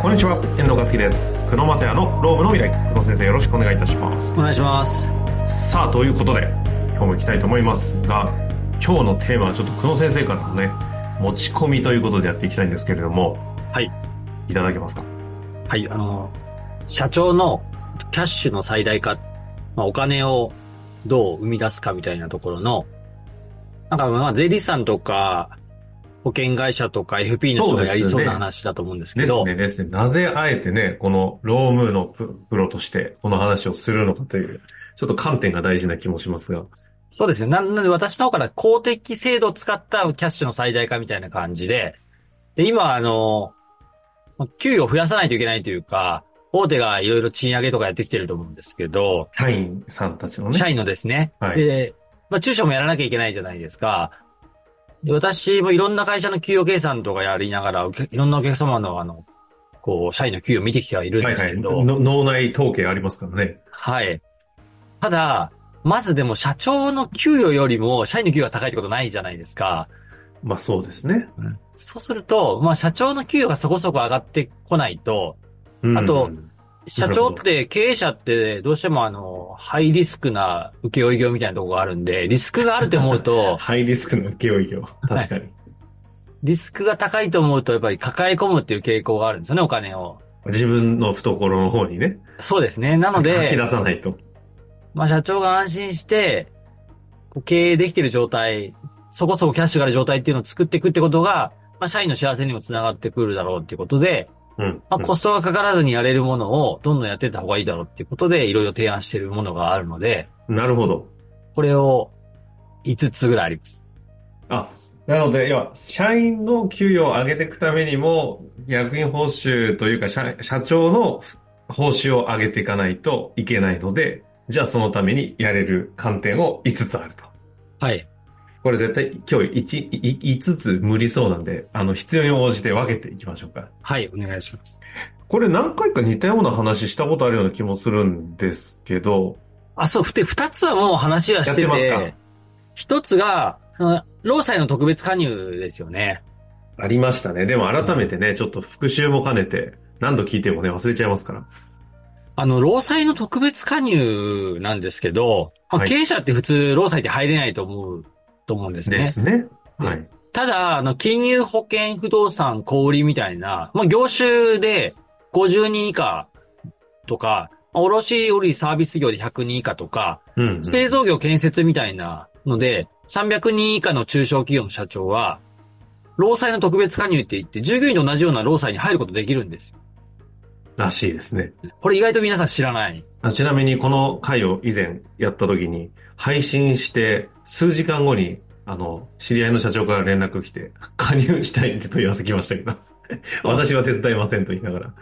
こんにちは、遠藤克樹です。久野正也のロームの未来。久野先生よろしくお願いいたします。お願いします。さあ、ということで、今日も行きたいと思いますが、今日のテーマはちょっと久野先生からのね、持ち込みということでやっていきたいんですけれども、はい。いただけますか？はい、あの、社長のキャッシュの最大化、まあ、お金をどう生み出すかみたいなところの、なんかまあ税理士さんとか、保険会社とか FP の人がやりそうな話だと思うんですけど、ですね、ですね。なぜあえてね、このロームのププロとしてこの話をするのかという、ちょっと観点が大事な気もしますが。そうですね。ななので私の方から公的制度を使ったキャッシュの最大化みたいな感じで、で、今あの、給与を増やさないといけないというか、大手がいろいろ賃上げとかやってきてると思うんですけど、社員さんたちのね。社員のですね。はいで、まあ、中小もやらなきゃいけないじゃないですか。で私もいろんな会社の給与計算とかやりながら、いろんなお客様のあの、こう、社員の給与を見てきてはいるんはいはい。ですけど、の脳内統計ありますからね。はい。ただ、まずでも社長の給与よりも社員の給与が高いってことないじゃないですか。まあそうですね。そうすると、まあ社長の給与がそこそこ上がってこないと、うんあと、社長って経営者ってどうしてもあの、ハイリスクな請負業みたいなところがあるんで、リスクがあると思うと、ハイリスクの請負業。確かに。リスクが高いと思うとやっぱり抱え込むっていう傾向があるんですよね、お金を。自分の懐の方にね。そうですね。なの吐きで、出さないと。まあ社長が安心して、経営できてる状態、そこそこキャッシュがある状態っていうのを作っていくってことが、まあ社員の幸せにもつながってくるだろうっていうことで、うん。まあコストがかからずにやれるものをどんどんやっていった方がいいだろうっていうことで、いろいろ提案しているものがあるので、なるほど。これを5つぐらいあります。あ、なので、要は、社員の給与を上げていくためにも、役員報酬というか、社社長の報酬を上げていかないといけないので、じゃあそのためにやれる観点を5つあると。はい。これ絶対今日 1, 5つ無理そうなんで、あの、必要に応じて分けていきましょうか。はい、お願いします。これ何回か似たような話したことあるような気もするんですけど、あ、そう、ふて、二つはもう話はしててますて、一つが、労災の特別加入ですよね。ありましたね。でも改めてね、ちょっと復習も兼ねて、何度聞いてもね、忘れちゃいますから。あの、労災の特別加入なんですけど、まあはい経営者って普通労災って入れないと思う、と思うんですね。ですね。ねはい。ただ、あの、金融保険不動産小売りみたいな、まあ、業種で50人以下とか、まあ卸売サービス業で100人以下とか、うん、うん。製造業建設みたいなので、300人以下の中小企業の社長は、労災の特別加入って言って、従業員と同じような労災に入ることできるんですよ。らしいですね。これ意外と皆さん知らない。あちなみにこの回を以前やった時に、配信して数時間後に、あの、知り合いの社長から連絡来て、加入したいって問い合わせ来ましたけど、私は手伝いませんと言いながら、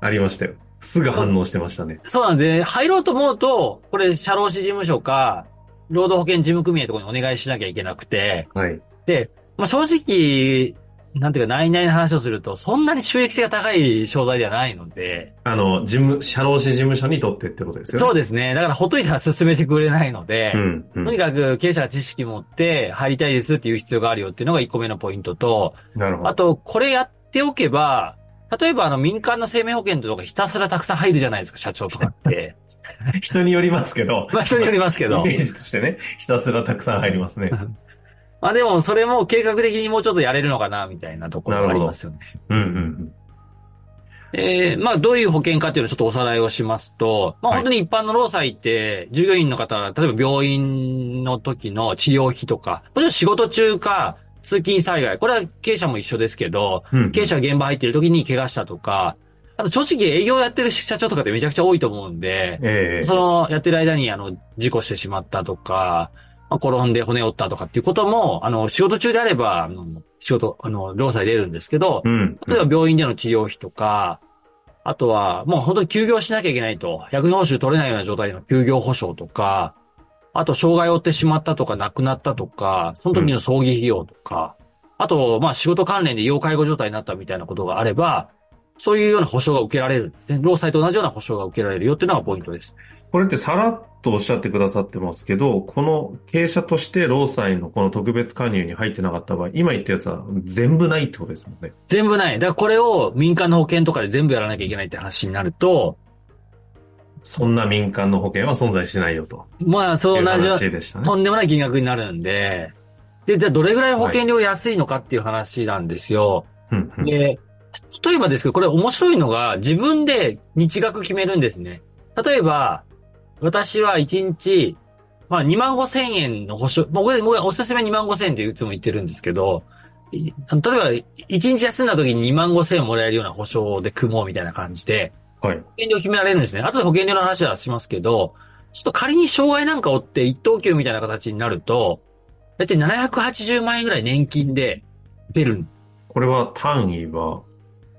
ありましたよ。すぐ反応してましたね。そうなんで、入ろうと思うと、これ、社労士事務所か、労働保険事務組合とかにお願いしなきゃいけなくて、はい。で、まあ、正直、なんていうか、内々の話をすると、そんなに収益性が高い商材ではないので、あの、事務、社労士事務所にとってってことですよね。そうですね。だから、ほっといたら進めてくれないので、うん、うん。とにかく経営者が知識持って入りたいですっていう必要があるよっていうのが1個目のポイントと、なるほど。あと、これやっておけば、例えばあの民間の生命保険とかひたすらたくさん入るじゃないですか、社長とかって。人によりますけど、まあ人によりますけどイメ。ージとしてね、ひたすらたくさん入りますね。まあでもそれも計画的にもうちょっとやれるのかな、みたいなところがありますよね。うん、うん、えー、まあどういう保険かっていうのをちょっとおさらいをしますと、まあはい本当に一般の労災って、従業員の方、例えば病院の時の治療費とか、もちろん仕事中か、通勤災害、これは経営者も一緒ですけど、うん。うん経営者が現場入ってる時に怪我したとか、あと正直営業やってる社長とかってめちゃくちゃ多いと思うんで、ええそのやってる間にあの事故してしまったとか、まあ、転んで骨折ったとかっていうことも、あの仕事中であれば、あの仕事、あの、労災出るんですけど、うん。例えば病院での治療費とか、あとはもう本当に休業しなきゃいけないと、役員報酬取れないような状態の休業保障とか、あと障害を負ってしまったとか亡くなったとか、その時の葬儀費用とか、あと、まあ仕事関連で要介護状態になったみたいなことがあれば、そういうような保障が受けられる。労災と同じような保障が受けられるよっていうのがポイントです。これってさらっとおっしゃってくださってますけど、この経営者として労災のこの特別加入に入ってなかった場合、今言ったやつは全部ないってことですもんね。全部ない。だからこれを民間の保険とかで全部やらなきゃいけないって話になると、そんな民間の保険は存在しないよと。まあ、そう同じ、ね。とんでもない金額になるんで、で、じゃあどれぐらい保険料安いのかっていう話なんですよ。うんうんで、例えばですけど、これ面白いのが、自分で日額決めるんですね。例えば、私は1日、まあ2万5千円の保証、まあ僕おすすめ2万5千円っていつも言ってるんですけど、い例えば1日休んだ時に2万5千円もらえるような保証で組もうみたいな感じで、はい。保険料決められるんですね。後で保険料の話はしますけど、ちょっと仮に障害なんか負って一等級みたいな形になると、だいたい780万円ぐらい年金で出る。これは単位は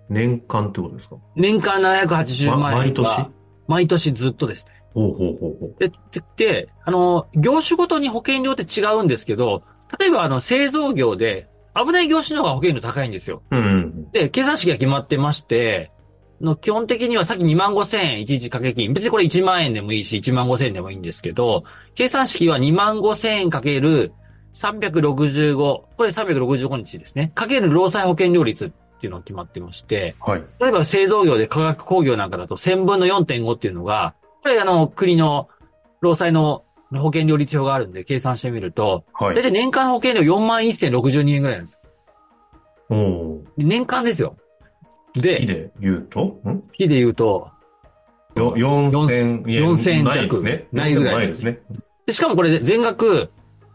年間ってことですか？年間780万円ま毎年？は毎年ずっとですね。ほうほうほうほう。で、で、であの、業種ごとに保険料って違うんですけど、例えばあの、製造業で危ない業種の方が保険料高いんですよ。うんうん。で、計算式が決まってまして、の基本的にはさっき2万5千円一日掛け金。別にこれ1万円でもいいし、1万5千円でもいいんですけど、計算式は2万5千円かける365、これ365日ですね。かける労災保険料率っていうのが決まってまして、はい。例えば製造業で化学工業なんかだと1000分の4.5っていうのが、これあの、国の労災の保険料率表があるんで計算してみると、はい。大体年間保険料4万1062円ぐらいなんですよ。お年間ですよ。で、木で言うと？ん？日で言うと、よ4000円。4000円弱ないですね。ないぐらいないですすね。でしかもこれ全額、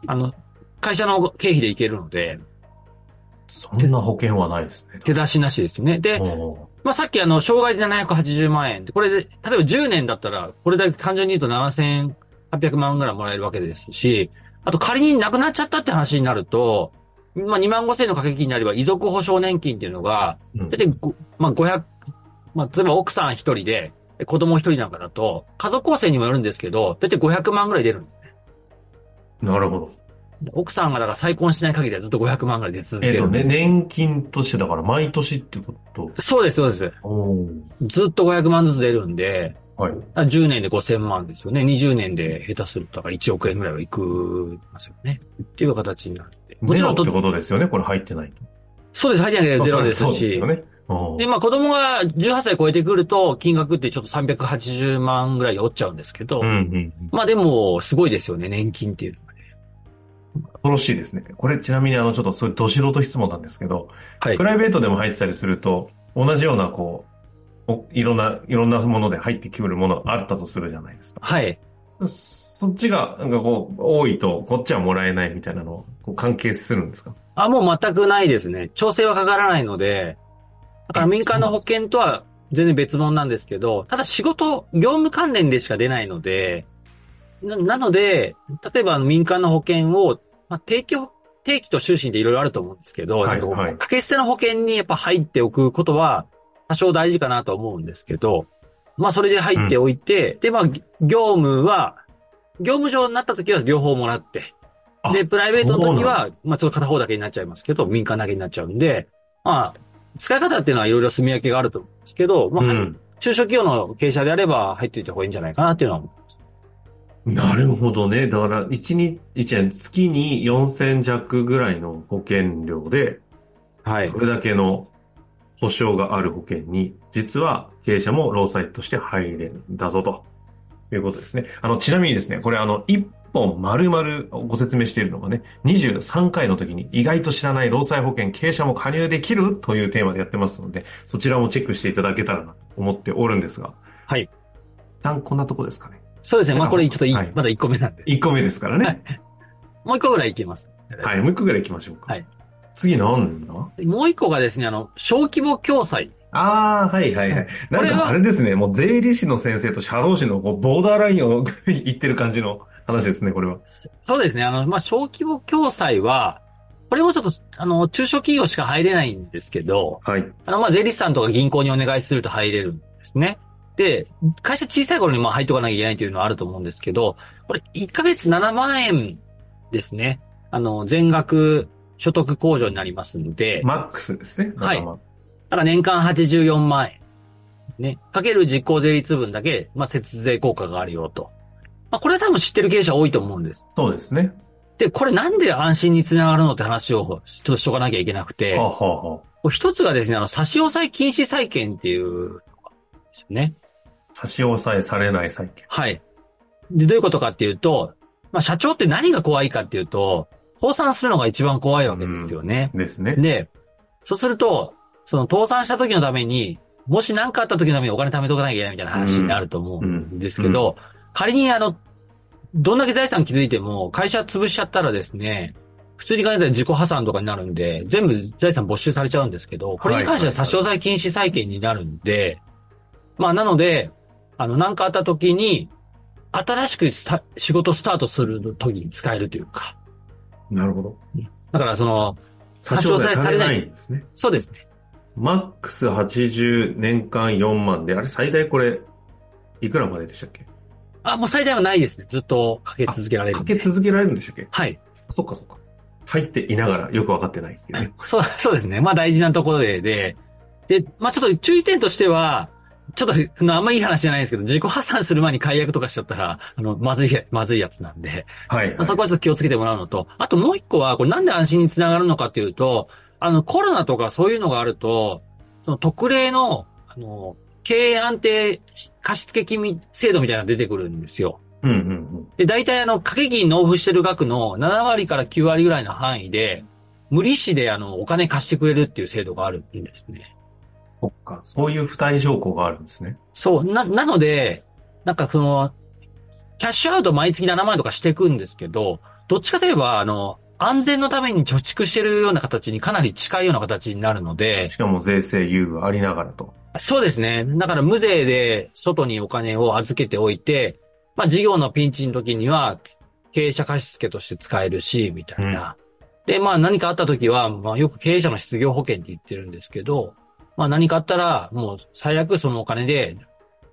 あの、会社の経費でいけるので、そんな保険はないですね。手出しなしですよね。で、まあ、さっきあの、障害で780万円。これで、例えば10年だったら、これだけ単純に言うと7800万ぐらいもらえるわけですし、あと仮に亡くなっちゃったって話になると、まあ、2万5千円の掛け金になれば、遺族保障年金っていうのが、うんだいたいごまあ、500、まあ、例えば奥さん一人で、で子供一人なんかだと、家族構成にもよるんですけど、だいたい500万ぐらい出るんです。なるほど。奥さんがだから再婚しない限りはずっと500万ぐらい出続ける。えっとね、年金としてだから毎年ってこと？そうです、そうです。ずっと500万ずつ出るんで、はい。10年で5000万ですよね。20年で下手すると、だから1億円ぐらいはいくますよね。っていう形になって。もちろんって、ことですよね。これ入ってないと。そうです、入ってなきゃゼロですしそうですよ。ね。で、まあ子供が18歳超えてくると、金額ってちょっと380万ぐらい落ちちゃうんですけど、うんうんうん。まあでも、すごいですよね、年金っていうのがね。恐ろしいですね。これちなみにあの、ちょっとそういうど素人質問なんですけど、はいプ。ライベートでも入ってたりすると、同じようなこう、おいろんな、いろんなもので入ってくるものがあったとするじゃないですか。はい。そっちが、なんかこう、多いと、こっちはもらえないみたいなの、こう関係するんですか？あ、もう全くないですね。調整はかからないので、だから民間の保険とは全然別物なんですけど、ただ仕事、業務関連でしか出ないので、ななので、例えば民間の保険を、まあ、定期保、定期と終身でいろいろあると思うんですけど、はいはい。掛け捨ての保険にやっぱ入っておくことは多少大事かなと思うんですけど、まあそれで入っておいて、でまあ業務は、業務上になった時は両方もらって、あで、プライベートの時は、まあ、その片方だけになっちゃいますけど、民間だけになっちゃうんで、まあ、使い方っていうのはいろいろ住み分けがあると思うんですけど、まあ、うん。中小企業の経営者であれば入っておいた方がいいんじゃないかなっていうのは思う。なるほどね。だから、1日、一年、月に4000弱ぐらいの保険料で、はいそ。れだけの保証がある保険に、実は経営者も労災として入れるんだぞということですね。あの、ちなみにですね、これあの、一本丸々ご説明しているのがね、23回の時に意外と知らない労災保険経営者も加入できるというテーマでやってますので、そちらもチェックしていただけたらなと思っておるんですが、はい。一旦こんなとこですかね。そうですね。まあ、これちょっといい、はいまだ1個目なんで。1個目ですからね。もう1個ぐらいいけます。はい、もう一個ぐらい行きましょうか。はい。次なんだ？もう1個がですね、あの、小規模共済。ああ、はいはいはい。なんこれはかあれですね、もう税理士の先生と社労士のこうボーダーラインを 言ってる感じの話ですね、これは。そうですね。あの、まあ、小規模共済は、これもちょっと、あの、中小企業しか入れないんですけど、はい。あの、まあ、税理士さんとか銀行にお願いすると入れるんですね。で、会社小さい頃にまあ入っておかなきゃいけないというのはあると思うんですけど、これ1ヶ月7万円ですね。あの、全額所得控除になりますので、マックスですね。はい頭だから年間84万円。ね。かける実効税率分だけ、まあ、節税効果があるよと。まあ、これは多分知ってる経営者多いと思うんです。そうですね。で、これなんで安心につながるのって話をちょっとしとかなきゃいけなくて、はあ、はあ一つがですね、あの、差し押さえ禁止債権っていうのがですよね。差し押さえされない債権。はい。で、どういうことかっていうと、まあ、社長って何が怖いかっていうと、倒産するのが一番怖いわけですよね。ですね。で、そうすると、その倒産した時のために、もし何かあった時のためにお金貯めとかなきゃいけないみたいな話になると思うんですけど、仮にあの、どんだけ財産築いても会社潰しちゃったらですね、普通に考えたら自己破産とかになるんで、全部財産没収されちゃうんですけど、これに関しては差し押さえ禁止債権になるんで、まあなので、あの、何かあった時に、新しく仕事スタートする時に使えるというか。なるほど。だからその、差し押さえされないんですね。そうですね。マックス80年間4万で、あれ最大これ、いくらまででしたっけ？あ、もう最大はないですね。ずっとかけ続けられる。かけ続けられるんでしたっけ？はい。そっかそっか。入っていながらよくわかってないっていうね。そう、そうですね。まあ大事なところで、で、で、まあちょっと注意点としては、ちょっと、あのあんまいい話じゃないんですけど、自己破産する前に解約とかしちゃったら、あの、まずい、まずいやつなんで、はい、まあそこはちょっと気をつけてもらうのと、あともう一個は、これなんで安心につながるのかっていうと、あの、コロナとかそういうのがあると、その特例の、あの、経営安定貸付金制度みたいなのが出てくるんですよ。うんうんうん。で、大体あの、掛け金納付してる額の7割から9割ぐらいの範囲で、無利子であの、お金貸してくれるっていう制度があるんですね。そっか。そういう付帯条項があるんですね。そう、な、なので、なんかその、キャッシュアウト毎月7万円とかしていくんですけど、どっちかといえば、あの、安全のために貯蓄してるような形にかなり近いような形になるので、しかも税制優遇ありながらと。そうですね。だから無税で外にお金を預けておいて、まあ事業のピンチの時には経営者貸付として使えるし、みたいな。で、まあ何かあった時は、まあよく経営者の失業保険って言ってるんですけど、まあ何かあったら、もう最悪そのお金で、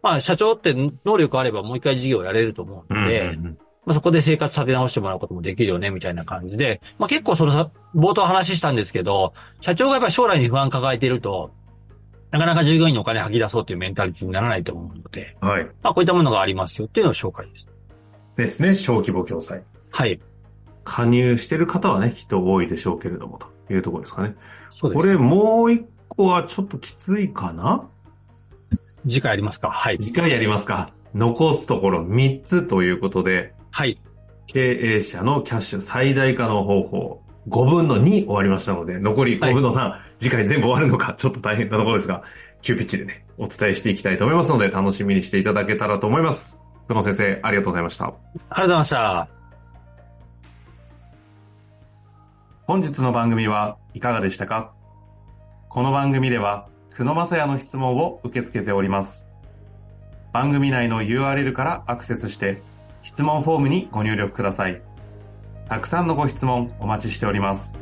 まあ社長って能力あればもう一回事業をやれると思うので、うんうんまあ、そこで生活立て直してもらうこともできるよね、みたいな感じで、まあ結構そのさ、冒頭話したんですけど、社長がやっぱり将来に不安抱えていると、なかなか従業員にお金吐き出そうというメンタリティにならないと思うので、うんはい。まあこういったものがありますよっていうのを紹介です。ですね。小規模共済。はい。加入してる方はね、きっと多いでしょうけれども、というところですかね。そうです。これもう一個はちょっときついかな？次回ありますか？はい。次回やりますか。残すところ3つということで、はい。経営者のキャッシュ最大化の方法、5分の2終わりましたので、残り5分の3、次回全部終わるのか、ちょっと大変なところですが、急ピッチでね、お伝えしていきたいと思いますので、楽しみにしていただけたらと思います。久野先生、ありがとうございました。ありがとうございました。本日の番組はいかがでしたか？この番組では、久野正也の質問を受け付けております。番組内の URL からアクセスして、質問フォームにご入力ください。たくさんのご質問お待ちしております。